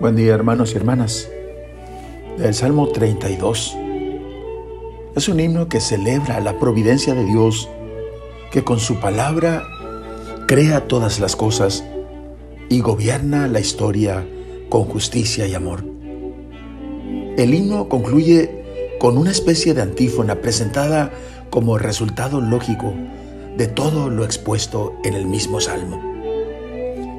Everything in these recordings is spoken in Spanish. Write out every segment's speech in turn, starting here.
Buen día hermanos y hermanas. El Salmo 32 es un himno que celebra la providencia de Dios que con su palabra crea todas las cosas y gobierna la historia con justicia y amor. El himno concluye con una especie de antífona presentada como resultado lógico de todo lo expuesto en el mismo salmo.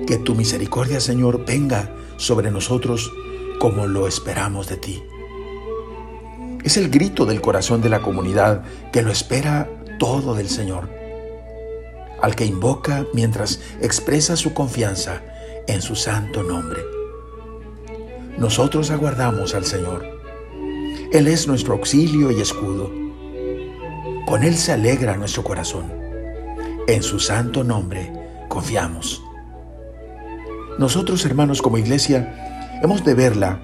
Que tu misericordia, Señor, venga sobre nosotros como lo esperamos de ti. Es el grito del corazón de la comunidad que lo espera todo del Señor, al que invoca mientras expresa su confianza en su santo nombre. Nosotros aguardamos al Señor. Él es nuestro auxilio y escudo. Con Él se alegra nuestro corazón. En su santo nombre confiamos. Nosotros, hermanos, como iglesia, hemos de verla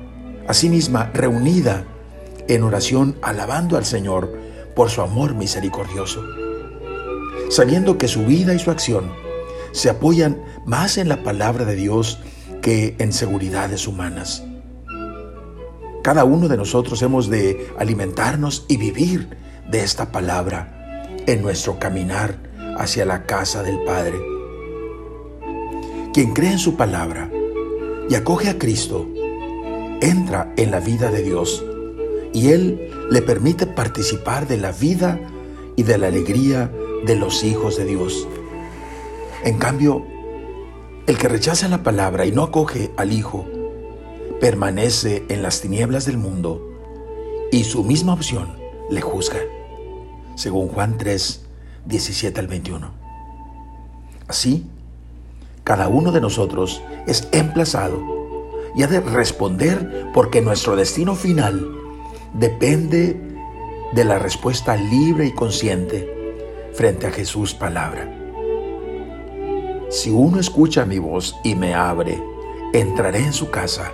a sí misma reunida en oración, alabando al Señor por su amor misericordioso, sabiendo que su vida y su acción se apoyan más en la palabra de Dios que en seguridades humanas. Cada uno de nosotros hemos de alimentarnos y vivir de esta palabra en nuestro caminar hacia la casa del Padre. Quien cree en su palabra y acoge a Cristo, entra en la vida de Dios y Él le permite participar de la vida y de la alegría de los hijos de Dios. En cambio, el que rechaza la palabra y no acoge al Hijo, permanece en las tinieblas del mundo y su misma opción le juzga, según Juan 3, 17 al 21. Así, cada uno de nosotros es emplazado y ha de responder porque nuestro destino final depende de la respuesta libre y consciente frente a Jesús palabra. Si uno escucha mi voz y me abre, entraré en su casa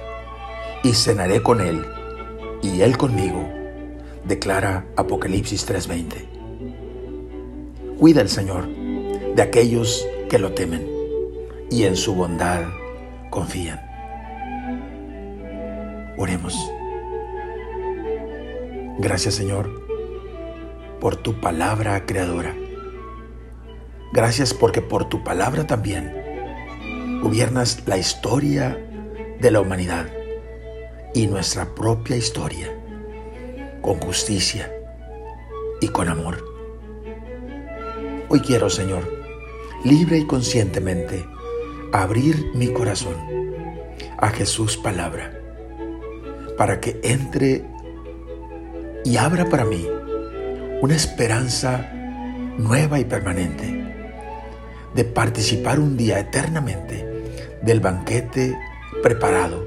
y cenaré con él y él conmigo, declara Apocalipsis 3:20. Cuida el Señor de aquellos que lo temen y en su bondad confían. Oremos. Gracias Señor por tu palabra creadora. Gracias porque por tu palabra también gobiernas la historia de la humanidad y nuestra propia historia con justicia y con amor. Hoy quiero, Señor, libre y conscientemente, abrir mi corazón a Jesús palabra, para que entre y abra para mí una esperanza nueva y permanente de participar un día eternamente del banquete preparado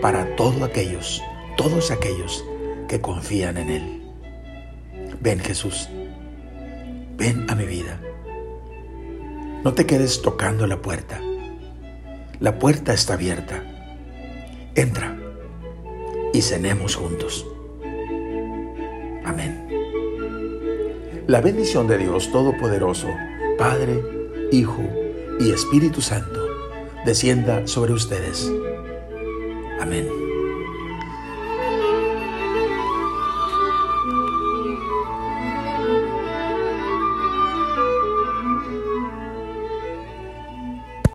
para todos aquellos, todos aquellos que confían en Él. Ven Jesús, ven a mi vida. No te quedes tocando la puerta. La puerta está abierta. Entra y cenemos juntos. Amén. La bendición de Dios Todopoderoso, Padre, Hijo y Espíritu Santo, descienda sobre ustedes. Amén.